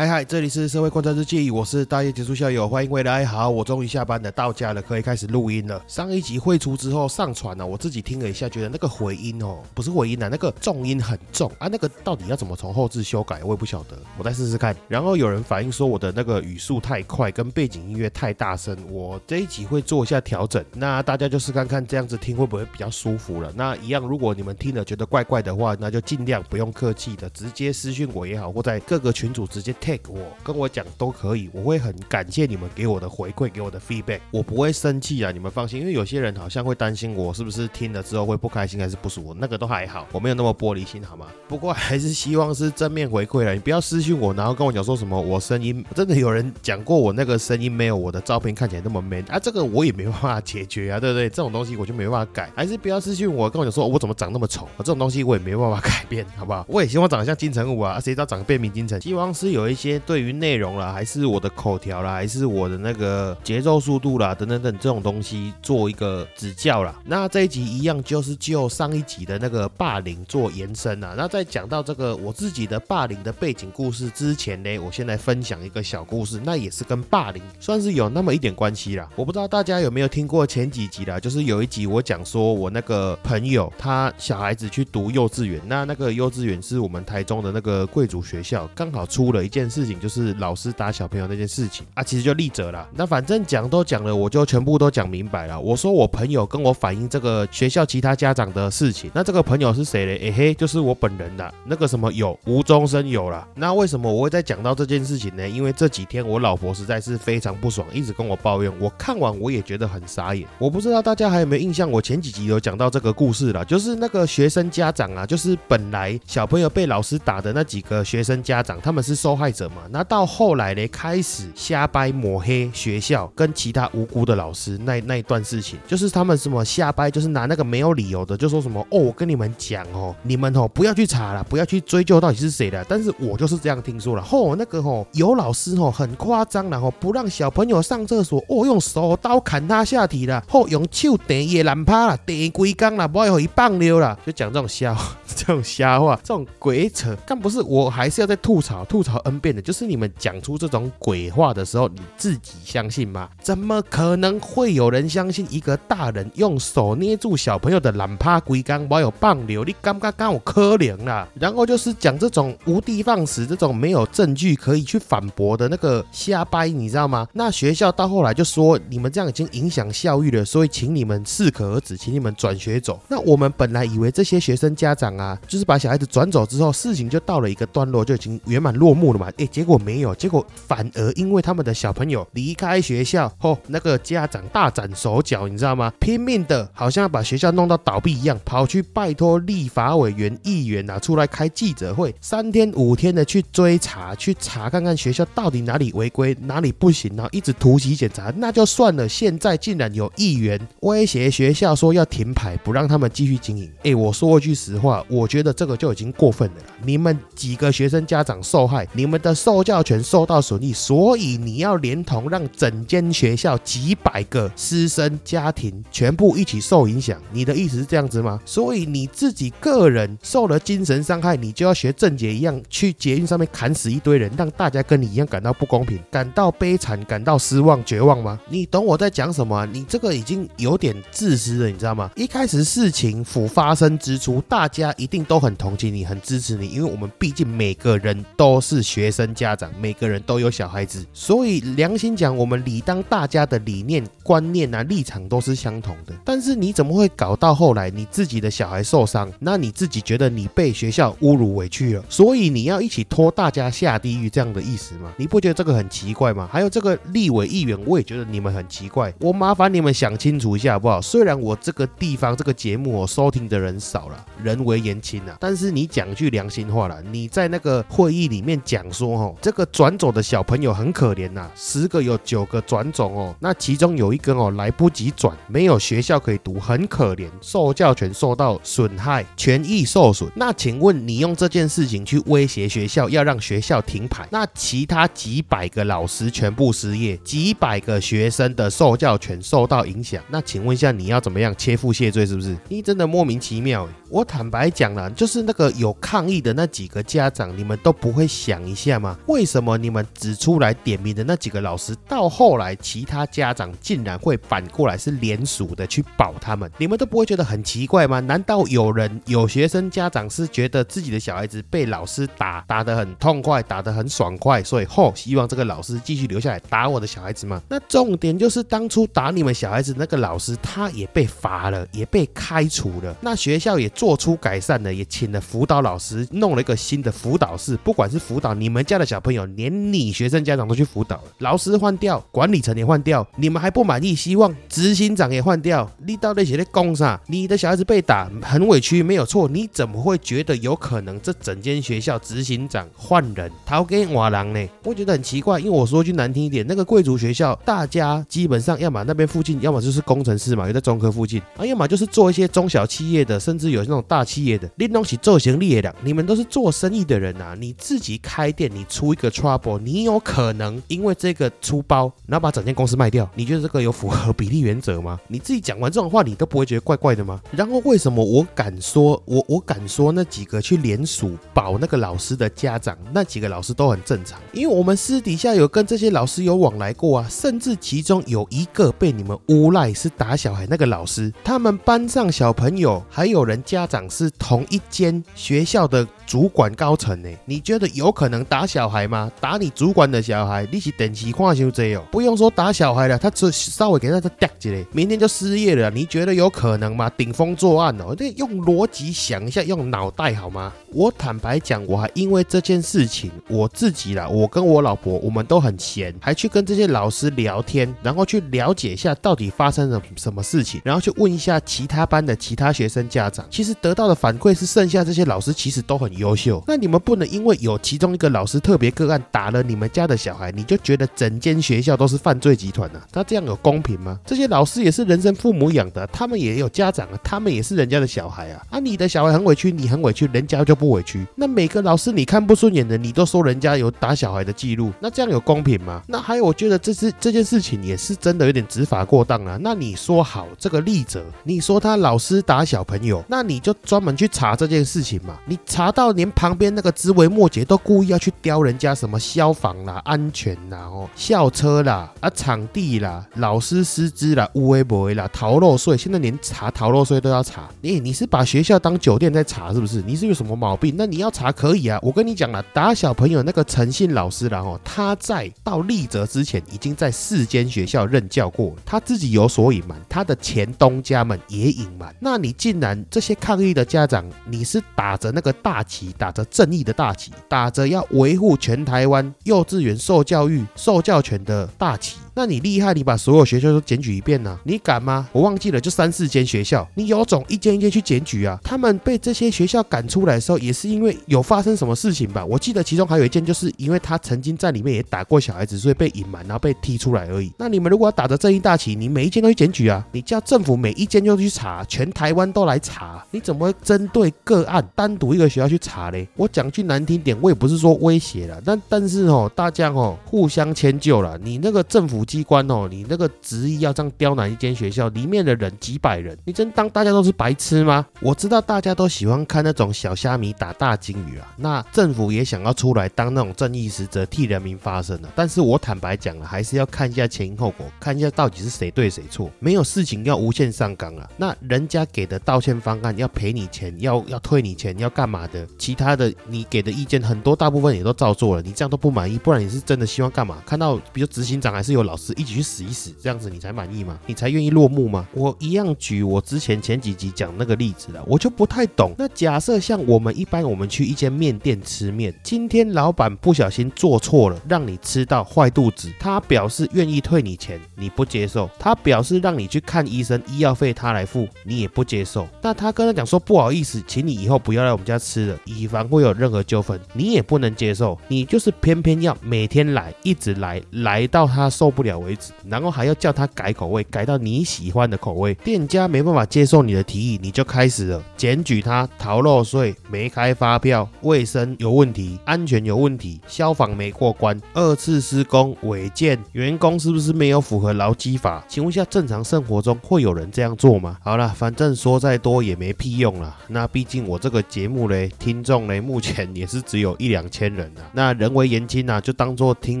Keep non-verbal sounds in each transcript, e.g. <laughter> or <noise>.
嗨嗨，这里是社会观察日记，我是大业结束校友，欢迎回来。好，我终于下班了，到家了，可以开始录音了。上一集汇出之后上传了，我自己听了一下，觉得那个回音哦，不是回音啊，那个重音很重啊，那个到底要怎么从后置修改，我也不晓得，我再试试看。然后有人反映说我的那个语速太快，跟背景音乐太大声，我这一集会做一下调整。那大家就试看看这样子听会不会比较舒服了。那一样，如果你们听了觉得怪怪的话，那就尽量不用客气的，直接私讯我也好，或在各个群组直接我，跟我讲都可以，我会很感谢你们给我的回馈，给我的 feedback，我不会生气啊，你们放心，因为有些人好像会担心我是不是听了之后会不开心还是不舒服，那个都还好，我没有那么玻璃心，好吗？不过还是希望是正面回馈了，你不要私信我，然后跟我讲说什么我声音真的有人讲过我那个声音没有我的照片看起来那么 man 啊，这个我也没办法解决啊，对不对？这种东西我就没办法改，还是不要私信我，跟我讲说我怎么长那么丑，啊这种东西我也没办法改变，好不好？我也希望长得像金城武啊，谁知道长得变明金城？希望是有一些对于内容啦，还是我的口条啦，还是我的那个节奏速度啦，等等等这种东西做一个指教啦。那这一集一样就是就上一集的那个霸凌做延伸啊。那在讲到这个我自己的霸凌的背景故事之前呢，我先来分享一个小故事，那也是跟霸凌算是有那么一点关系啦。我不知道大家有没有听过前几集啦，就是有一集我讲说我那个朋友他小孩子去读幼稚园，那那个幼稚园是我们台中的那个贵族学校，刚好出了一件事情，就是老师打小朋友那件事情啊，其实就立责了。那反正讲都讲了，我就全部都讲明白了。我说我朋友跟我反映这个学校其他家长的事情，那这个朋友是谁嘞？哎嘿，就是我本人的那个什么有无中生有了。那为什么我会再讲到这件事情呢？因为这几天我老婆实在是非常不爽，一直跟我抱怨。我看完我也觉得很傻眼。我不知道大家还有没有印象，我前几集有讲到这个故事了，就是那个学生家长啊，就是本来小朋友被老师打的那几个学生家长，他们是受害者嘛。那到后来呢，开始瞎掰抹黑学校跟其他无辜的老师，那那一段事情，就是他们什么瞎掰，就是拿那个没有理由的，就说什么哦，我跟你们讲哦，你们哦不要去查了，不要去追究到底是谁的。但是我就是这样听说了，吼那个吼有老师吼很夸张然后不让小朋友上厕所，哦用手刀砍他下体了，后用手电也难趴了，电龟缸了，不要一棒溜了，就讲这种瞎，<laughs> 这种瞎话，这种鬼扯。但不是，我还是要再吐槽吐槽 n 遍就是你们讲出这种鬼话的时候，你自己相信吗？怎么可能会有人相信一个大人用手捏住小朋友的懒趴龟缸，不有棒流？你刚刚刚我可怜啦。然后就是讲这种无的放矢，这种没有证据可以去反驳的那个瞎掰，你知道吗？那学校到后来就说你们这样已经影响校誉了，所以请你们适可而止，请你们转学走。那我们本来以为这些学生家长啊，就是把小孩子转走之后，事情就到了一个段落，就已经圆满落幕了嘛？诶，结果没有，结果反而因为他们的小朋友离开学校后，那个家长大展手脚，你知道吗？拼命的，好像要把学校弄到倒闭一样，跑去拜托立法委员、议员啊出来开记者会，三天五天的去追查，去查看看学校到底哪里违规，哪里不行，然后一直突袭检查，那就算了。现在竟然有议员威胁学校说要停牌，不让他们继续经营。哎，我说一句实话，我觉得这个就已经过分了。你们几个学生家长受害，你们的受教权受到损益，所以你要连同让整间学校几百个师生家庭全部一起受影响。你的意思是这样子吗？所以你自己个人受了精神伤害，你就要学郑杰一样去捷运上面砍死一堆人，让大家跟你一样感到不公平、感到悲惨、感到失望、绝望吗？你懂我在讲什么？你这个已经有点自私了，你知道吗？一开始事情甫发生之初，大家一定都很同情你、很支持你，因为我们毕竟每个人都是学生家长，每个人都有小孩子，所以良心讲，我们理当大家的理念、观念啊、立场都是相同的。但是你怎么会搞到后来你自己的小孩受伤，那你自己觉得你被学校侮辱委屈了，所以你要一起拖大家下地狱这样的意思吗？你不觉得这个很奇怪吗？还有这个立委议员，我也觉得你们很奇怪。我麻烦你们想清楚一下好不好？虽然我这个地方这个节目我收听的人少了，人为言轻啊，但是你讲句良心话了，你在那个会议里面讲。说哦，这个转走的小朋友很可怜呐，十个有九个转走哦，那其中有一个哦来不及转，没有学校可以读，很可怜，受教权受到损害，权益受损。那请问你用这件事情去威胁学校，要让学校停牌，那其他几百个老师全部失业，几百个学生的受教权受到影响，那请问一下你要怎么样切腹谢罪？是不是？你真的莫名其妙我坦白讲了，就是那个有抗议的那几个家长，你们都不会想一下吗？为什么你们指出来点名的那几个老师，到后来其他家长竟然会反过来是联署的去保他们？你们都不会觉得很奇怪吗？难道有人有学生家长是觉得自己的小孩子被老师打打得很痛快，打得很爽快，所以后希望这个老师继续留下来打我的小孩子吗？那重点就是当初打你们小孩子那个老师，他也被罚了，也被开除了。那学校也。做出改善了，也请了辅导老师，弄了一个新的辅导室。不管是辅导你们家的小朋友，连你学生家长都去辅导了。老师换掉，管理层也换掉，你们还不满意？希望执行长也换掉。你到底写在公啥？你的小孩子被打，很委屈，没有错。你怎么会觉得有可能这整间学校执行长换人，逃给瓦郎呢？我觉得很奇怪，因为我说句难听一点，那个贵族学校，大家基本上要么那边附近，要么就是工程师嘛，又在中科附近啊，要么就是做一些中小企业的，甚至有。那种大企业的，拎东西做行李的，你们都是做生意的人呐。你自己开店，你出一个 trouble，你有可能因为这个出包，然后把整间公司卖掉。你觉得这个有符合比例原则吗？<laughs> 你自己讲完这种话，你都不会觉得怪怪的吗？然后为什么我敢说，我我敢说那几个去联署保那个老师的家长，那几个老师都很正常，因为我们私底下有跟这些老师有往来过啊，甚至其中有一个被你们诬赖是打小孩那个老师，他们班上小朋友还有人家。长是同一间学校的。主管高层呢？你觉得有可能打小孩吗？打你主管的小孩，你是等期看修这哦？不用说打小孩了，他只稍微给他掉几嘞，明天就失业了。你觉得有可能吗？顶风作案哦？这用逻辑想一下，用脑袋好吗？我坦白讲，我还因为这件事情，我自己啦，我跟我老婆，我们都很闲，还去跟这些老师聊天，然后去了解一下到底发生了什么事情，然后去问一下其他班的其他学生家长。其实得到的反馈是，剩下这些老师其实都很。优秀，那你们不能因为有其中一个老师特别个案打了你们家的小孩，你就觉得整间学校都是犯罪集团呢？那这样有公平吗？这些老师也是人生父母养的，他们也有家长啊，他们也是人家的小孩啊。啊，你的小孩很委屈，你很委屈，人家就不委屈。那每个老师你看不顺眼的，你都说人家有打小孩的记录，那这样有公平吗？那还有，我觉得这是这件事情也是真的有点执法过当啊。那你说好这个例子，你说他老师打小朋友，那你就专门去查这件事情嘛。你查到。连旁边那个枝微末节都故意要去雕人家什么消防啦、安全啦、哦校车啦、啊场地啦、老师师资啦、乌微不微啦、逃漏税，现在连查逃漏税都要查。你你是把学校当酒店在查是不是？你是有什么毛病？那你要查可以啊。我跟你讲了，打小朋友那个诚信老师然后他在到立泽之前已经在四间学校任教过，他自己有所隐瞒，他的前东家们也隐瞒。那你竟然这些抗议的家长，你是打着那个大旗？打着正义的大旗，打着要维护全台湾幼稚园受教育、受教权的大旗。那你厉害，你把所有学校都检举一遍呢？你敢吗？我忘记了，就三四间学校，你有种一间一间去检举啊！他们被这些学校赶出来的时候，也是因为有发生什么事情吧？我记得其中还有一件，就是因为他曾经在里面也打过小孩子，所以被隐瞒，然后被踢出来而已。那你们如果要打着正义大旗，你每一间都去检举啊！你叫政府每一间就去查，全台湾都来查，你怎么会针对个案单独一个学校去查嘞？我讲句难听点，我也不是说威胁了，但但是哦，大家哦互相迁就了，你那个政府。机关哦，你那个执意要这样刁难一间学校里面的人几百人，你真当大家都是白痴吗？我知道大家都喜欢看那种小虾米打大金鱼啊，那政府也想要出来当那种正义使者替人民发声的。但是我坦白讲了，还是要看一下前因后果，看一下到底是谁对谁错，没有事情要无限上纲啊。那人家给的道歉方案要赔你钱，要要退你钱，要干嘛的？其他的你给的意见很多，大部分也都照做了，你这样都不满意，不然你是真的希望干嘛？看到比如执行长还是有老。师一起去死一死，这样子你才满意吗？你才愿意落幕吗？我一样举我之前前几集讲那个例子了，我就不太懂。那假设像我们一般，我们去一间面店吃面，今天老板不小心做错了，让你吃到坏肚子，他表示愿意退你钱，你不接受；他表示让你去看医生，医药费他来付，你也不接受。那他跟他讲说不好意思，请你以后不要来我们家吃了，以防会有任何纠纷，你也不能接受。你就是偏偏要每天来，一直来，来到他受不了为止，然后还要叫他改口味，改到你喜欢的口味。店家没办法接受你的提议，你就开始了检举他逃漏税、没开发票、卫生有问题、安全有问题、消防没过关、二次施工违建、员工是不是没有符合劳基法？请问一下，正常生活中会有人这样做吗？好了，反正说再多也没屁用了。那毕竟我这个节目嘞，听众嘞，目前也是只有一两千人啊。那人为言轻呐，就当做听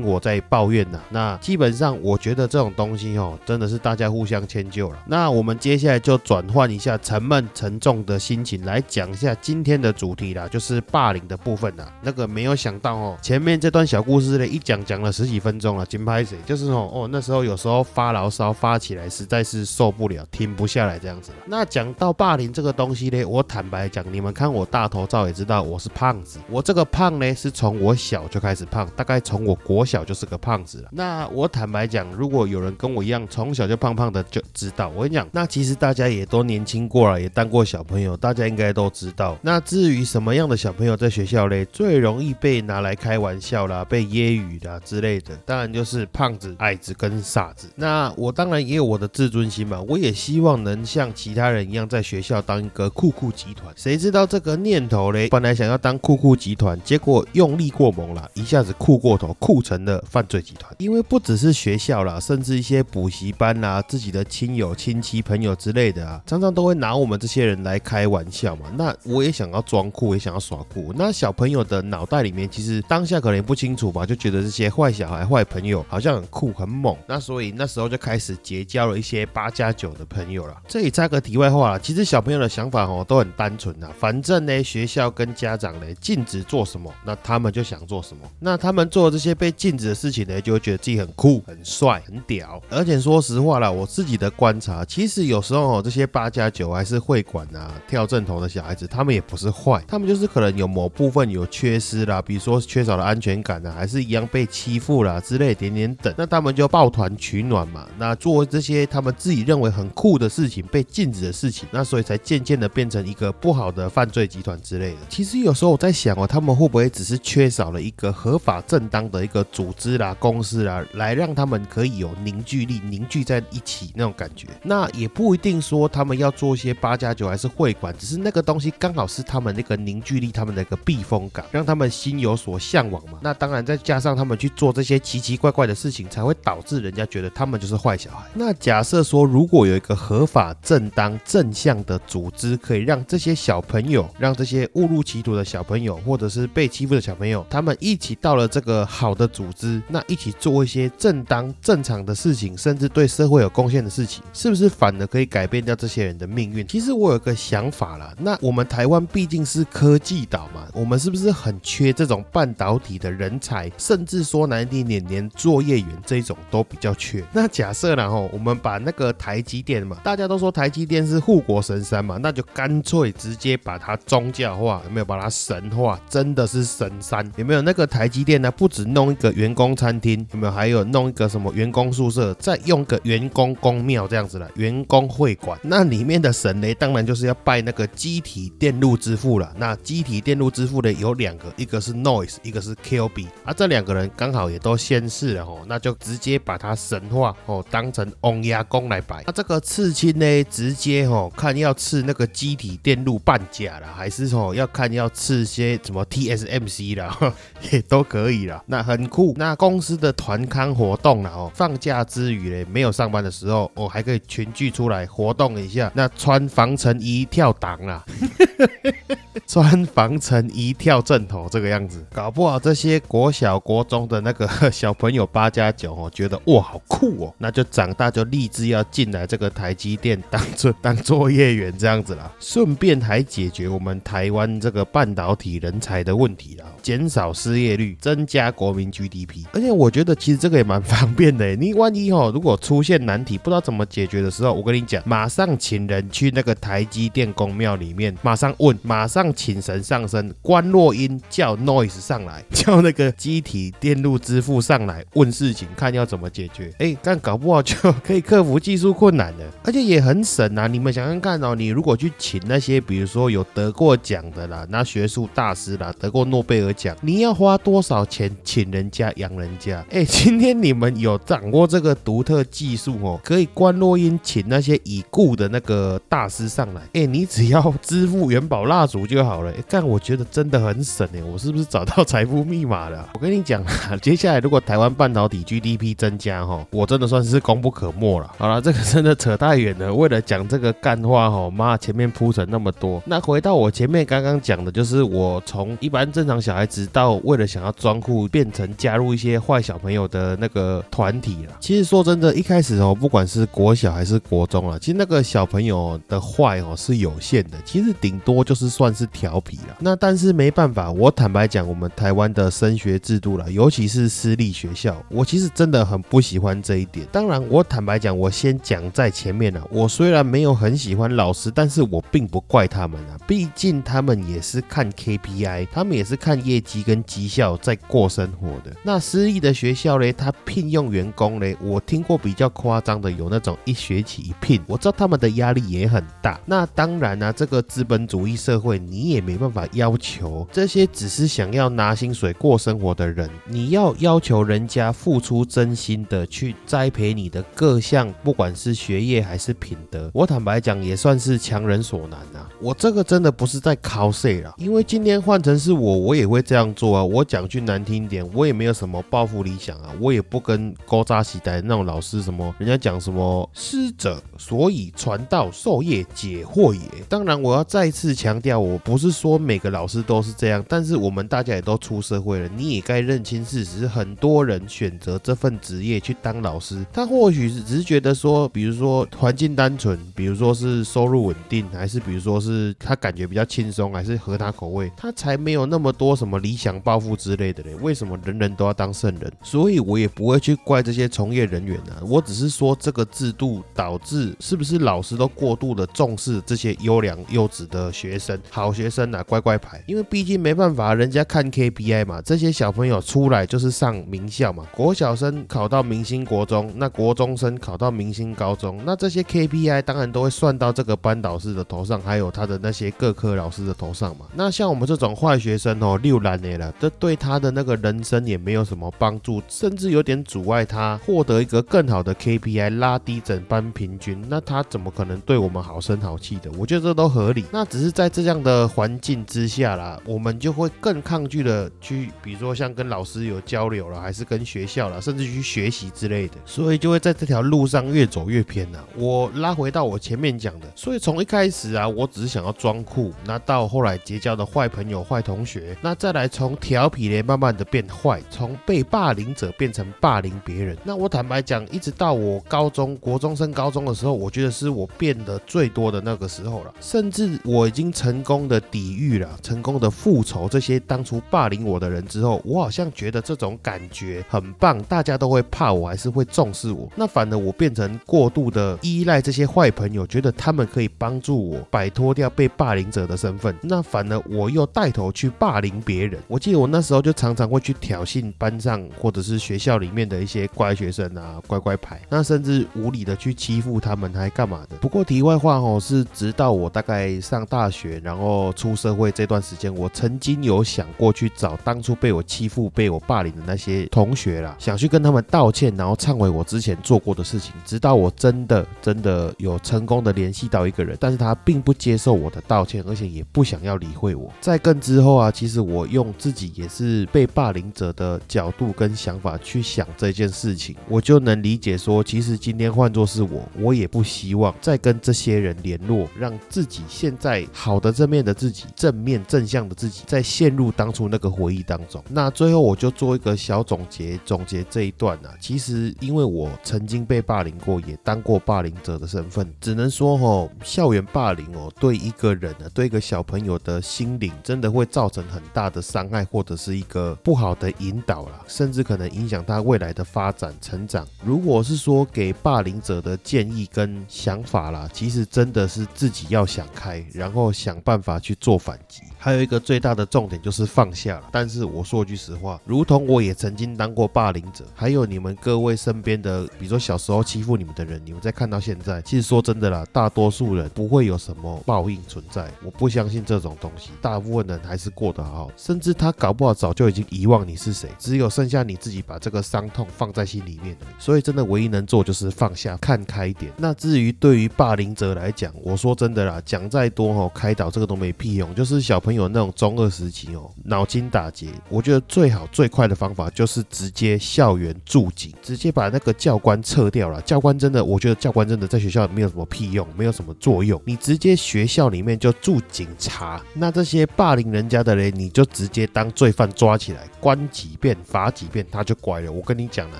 我在抱怨呐。那基本上，我觉得这种东西哦，真的是大家互相迁就了。那我们接下来就转换一下沉闷沉重的心情，来讲一下今天的主题啦，就是霸凌的部分啦。那个没有想到哦，前面这段小故事嘞，一讲讲了十几分钟了，金拍谁？就是哦哦，那时候有时候发牢骚发起来实在是受不了，停不下来这样子。那讲到霸凌这个东西嘞，我坦白讲，你们看我大头照也知道我是胖子。我这个胖呢，是从我小就开始胖，大概从我国小就是个胖子了。那我坦白讲，如果有人跟我一样从小就胖胖的，就知道我跟你讲，那其实大家也都年轻过了，也当过小朋友，大家应该都知道。那至于什么样的小朋友在学校嘞，最容易被拿来开玩笑啦，被揶揄啦之类的，当然就是胖子、矮子跟傻子。那我当然也有我的自尊心嘛，我也希望能像其他人一样在学校当一个酷酷集团。谁知道这个念头嘞，本来想要当酷酷集团，结果用力过猛了，一下子酷过头，酷成了犯罪集团。因为不只是学校啦，甚至一些补习班啦，自己的亲友、亲戚、朋友之类的啊，常常都会拿我们这些人来开玩笑嘛。那我也想要装酷，也想要耍酷。那小朋友的脑袋里面，其实当下可能也不清楚吧，就觉得这些坏小孩、坏朋友好像很酷、很猛。那所以那时候就开始结交了一些八加九的朋友了。这里插个题外话了，其实小朋友的想法哦都很单纯啊，反正呢学校跟家长呢禁止做什么，那他们就想做什么。那他们做这些被禁止的事情呢，就会觉得自己很酷、很帅、很屌。而且说实话啦，我自己的观察，其实有时候哦这些八加九还是会馆啊、跳正头的小孩子，他们也不是坏，他们就是可能有某部分有缺失啦，比如说缺少了安全感啊，还是一样被欺负啦之类点点等。那他们就抱团取暖嘛，那做这些他们自己认为很酷的事情，被禁止的事情，那所以才渐渐的变成一个不好的犯罪集团之类的。其实有时候我在想哦，他们会不会只是缺少了一个合法正当的一个组织啦、公司啦，来让他们可以有凝聚力、凝聚在一起那种感觉？那也不一定说他们要做一些八加九还是会馆，只是那个东西刚好是他们那个凝聚力、他们的一个避风港，让他们心有所向往嘛。那当然再加上他们去做这些奇奇怪怪的事情，才会导致人家觉得他们就是坏小孩。那假设说，如果有一个合法正当正向的组织，可以让这些小朋友，让这些误入歧途的小朋友，或者是被欺负的小朋友，他们一起到了这个好的组织，那一起做一些正当正常的事情，甚至对社会有贡献的事情，是不是反而可以改变掉这些人的命运？其实我有个想法啦，那我们台湾毕竟是科技岛嘛，我们是不是很缺这种半导体的人才？甚至说难听点，连作业员这种都比较缺。那假设然后我们把那个台积电嘛，大家都说台积电是护国神山嘛，那就干脆直接把它宗教化，有没有把它神化？真的是神山，有没有？那个台积电呢，不止弄一个员工餐厅，有没有？还有弄一个什么员工宿舍，再用个员工公庙这样子了，员工会馆。那里面的神呢，当然就是要拜那个机体电路之父了。那机体电路之父呢，有两个，一个是 Noise，一个是 QB。啊，这两个人刚好也都仙逝了哦，那就直接把它神化哦，当成翁牙公来拜。那这个刺青呢，直接哦看要刺那个机体电路半甲了，还是哦要看要刺些什么 TSMC 啦，<laughs> 也都可以啦。那很酷。那公司的团康活动了哦，放假之余嘞，没有上班的时候，哦还可以群聚出来活动一下。那穿防尘衣跳档啦。<laughs> 穿防尘衣跳正头这个样子，搞不好这些国小国中的那个 <laughs> 小朋友八加九哦，觉得哇好酷哦，那就长大就立志要进来这个台积电当做当作业员这样子啦，顺便还解决我们台湾这个半导体人才的问题啦，减少失业率，增加国民 GDP。而且我觉得其实这个也蛮方便的，你万一哦如果出现难题不知道怎么解决的时候，我跟你讲，马上请人去那个台积电公庙里面，马上问，马上请神上身，关落音叫 Noise 上来，<laughs> 叫那个机体电路支付上来问事情，看要怎么解决。哎，但搞不好就可以克服技术困难的，而且也很省啊！你们想想看哦，你如果去请那些比如说有得过奖的啦，那学术大师啦，得过诺贝尔奖，你要花多少钱请人家养人家？哎，今天你们有掌握这个独特技术哦，可以关落音请那些已故的那个大师上来，哎，你只要支付元宝蜡烛就好了。哎，但我觉得真的很省哎，我是不是找到财富密码了？我跟你讲啊，<laughs> 接下来如果台湾半导体 GDP 增加哈，我真的算是功不可没了。好了，这个真的扯太远了。为了讲这个干话哈，妈前面铺陈那么多，那回到我前面刚刚讲的，就是我从一般正常小孩子到为了想要装酷，变成加入一些坏小朋友的那个团体了。其实说真的，一开始哦，不管是国小还是国中啊，其实那个小朋友的坏哦是有限的，其实顶多就是算是调皮了。那但是没办法，我坦白讲，我们台湾的升学制度了，尤其是私立学校，我其实真的很不喜欢这一点。当然，我坦白讲，我先讲在前面了。我虽然没有很喜欢老师，但是我并不怪他们啊，毕竟他们也是看 KPI，他们也是看业绩跟绩效在过生活的。那私立的学校呢，他聘用员工呢，我听过比较夸张的，有那种一学期一聘，我知道他们的压力也很大。那当然呢，这个资本主义社会，你也没办法要求这些只是想要拿薪水过生活的人，你要要求人家付出真心的去栽培你的各项，不管是学业还是品德，我坦白讲，也算是强人所难啊。我这个真的不是在考 cos 啦，因为今天换成是我，我也会这样做啊。我讲句难听点，我也没有什么抱负理想啊，我也不跟高扎喜代那种老师什么，人家讲什么师者，所以传道授业解惑也。当然，我要再次强调，我不是说每个老师都是这样，但是我们大家也都出社会了，你也该认清事实，很多人选择这份职业去当老师，他或许是只是觉得说，比如说环境单纯，比如说是收入稳定，还是比如说是他感觉比较轻松啊，还是合他口味，他才没有那么多什么理想抱负之类的嘞。为什么人人都要当圣人？所以我也不会去怪这些从业人员啊，我只是说这个制度导致是不是老师都过度的重视这些优良优质的学生，好学生啊，乖乖牌，因为毕竟没办法，人家看 KPI 嘛，这些小朋友出来就是上名校嘛，国小生考到明星国中，那国中生考到明星高中，那这些 KPI 当然都会算到这个班导师的头上，还有他的那些各科老师的头上嘛。那像我们这种坏学生哦，六难年了，这对他的那个人生也没有什么帮助，甚至有点阻碍他获得一个更好的 KPI，拉低整班平均。那他怎么可能对我们好声好气的？我觉得这都合理。那只是在这样的环境之下啦，我们就会更抗拒的去，比如说像跟老师有交流了，还是跟学校了，甚至去学习之类的，所以就会在这条路上越走越偏呐。我拉回到我前面讲的，所以从一开始啊，我只是想要装酷，那到后后来结交的坏朋友、坏同学，那再来从调皮嘞，慢慢的变坏，从被霸凌者变成霸凌别人。那我坦白讲，一直到我高中国中升高中的时候，我觉得是我变得最多的那个时候了，甚至我已经成功的抵御了，成功的复仇这些当初霸凌我的人之后，我好像觉得这种感觉很棒，大家都会怕我，还是会重视我。那反而我变成过度的依赖这些坏朋友，觉得他们可以帮助我摆脱掉被霸凌者的身份。那反而我又带头去霸凌别人。我记得我那时候就常常会去挑衅班上或者是学校里面的一些乖学生啊，乖乖牌。那甚至无理的去欺负他们，还干嘛的？不过题外话哦，是直到我大概上大学，然后出社会这段时间，我曾经有想过去找当初被我欺负、被我霸凌的那些同学啦，想去跟他们道歉，然后忏悔我之前做过的事情。直到我真的真的有成功的联系到一个人，但是他并不接受我的道歉，而且也不想要理会我。在更之后啊，其实我用自己也是被霸凌者的角度跟想法去想这件事情，我就能理解说，其实今天换作是我，我也不希望再跟这些人联络，让自己现在好的正面的自己，正面正向的自己，在陷入当初那个回忆当中。那最后我就做一个小总结，总结这一段啊。其实因为我曾经被霸凌过，也当过霸凌者的身份，只能说哈，校园霸凌哦，对一个人啊，对一个小朋友的心灵，真的会造成很大的伤害，或者是一个不好的引导啦，甚至可能影响他未来的发展成长。如果是说给霸凌者的建议跟想法啦，其实真的是自己要想开，然后想办法去做反击。还有一个最大的重点就是放下了。但是我说句实话，如同我也曾经当过霸凌者，还有你们各位身边的，比如说小时候欺负你们的人，你们再看到现在，其实说真的啦，大多数人不会有什么报应存在。我不相信这种东西，大部分人还是过得好，甚至他搞不好早就已经遗忘你是谁，只有剩下你自己把这个伤痛放在心里面所以真的唯一能做就是放下，看开一点。那至于对于霸凌者来讲，我说真的啦，讲再多哦，开导这个都没屁用，就是小朋友。有那种中二时期哦，脑筋打结，我觉得最好最快的方法就是直接校园驻警，直接把那个教官撤掉了。教官真的，我觉得教官真的在学校没有什么屁用，没有什么作用。你直接学校里面就驻警察，那这些霸凌人家的人，你就直接当罪犯抓起来，关几遍罚几遍，他就乖了。我跟你讲了，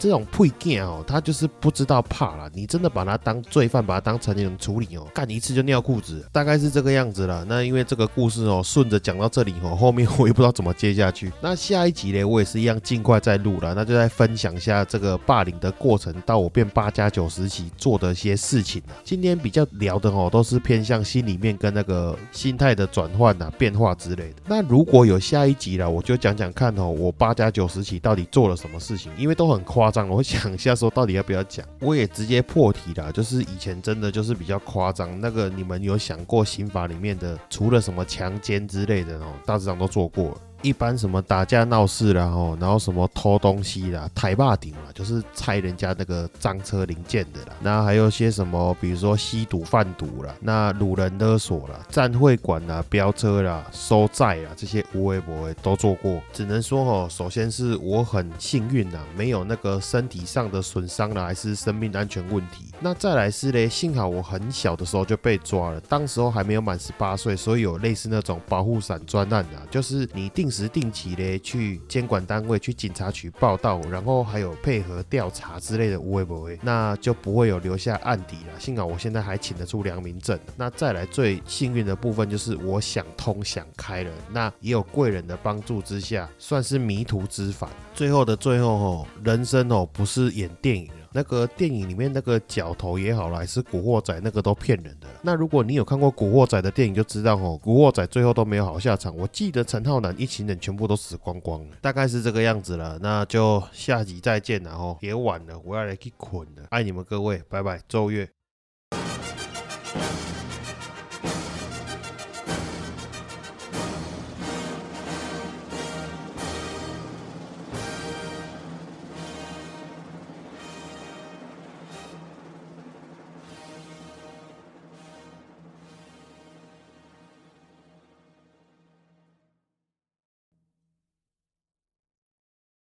这种配件哦，他就是不知道怕了。你真的把他当罪犯，把他当成年人处理哦，干一次就尿裤子，大概是这个样子了。那因为这个故事哦，顺着。讲到这里哦，后面 <laughs> 我也不知道怎么接下去。那下一集呢，我也是一样尽快再录了，那就再分享一下这个霸凌的过程，到我变八加九时期做的一些事情今天比较聊的哦，都是偏向心里面跟那个心态的转换啊、变化之类的。那如果有下一集了，我就讲讲看哦，我八加九时期到底做了什么事情，因为都很夸张，我想一下说到底要不要讲。我也直接破题了，就是以前真的就是比较夸张。那个你们有想过刑法里面的除了什么强奸之之类的哦，大致上都做过了。一般什么打架闹事啦，吼，然后什么偷东西啦、抬霸顶啦，就是拆人家那个赃车零件的啦。那还有些什么，比如说吸毒贩毒啦，那掳人勒索啦、占会馆啦、飙车啦、收债啦，这些无微不微都做过。只能说吼，首先是我很幸运呐，没有那个身体上的损伤啦，还是生命安全问题。那再来是嘞，幸好我很小的时候就被抓了，当时候还没有满十八岁，所以有类似那种保护伞专案啊，就是你定。定时定期嘞去监管单位、去警察局报道，然后还有配合调查之类的，会不会，那就不会有留下案底了。幸好我现在还请得出良民证。那再来最幸运的部分就是我想通想开了，那也有贵人的帮助之下，算是迷途知返。最后的最后哦，人生哦不是演电影。那个电影里面那个角头也好了，还是古惑仔那个都骗人的。那如果你有看过古惑仔的电影，就知道哦，古惑仔最后都没有好下场。我记得陈浩南一群人全部都死光光了，大概是这个样子了。那就下集再见了哦，也晚了，我要来去捆了。爱你们各位，拜拜，周月。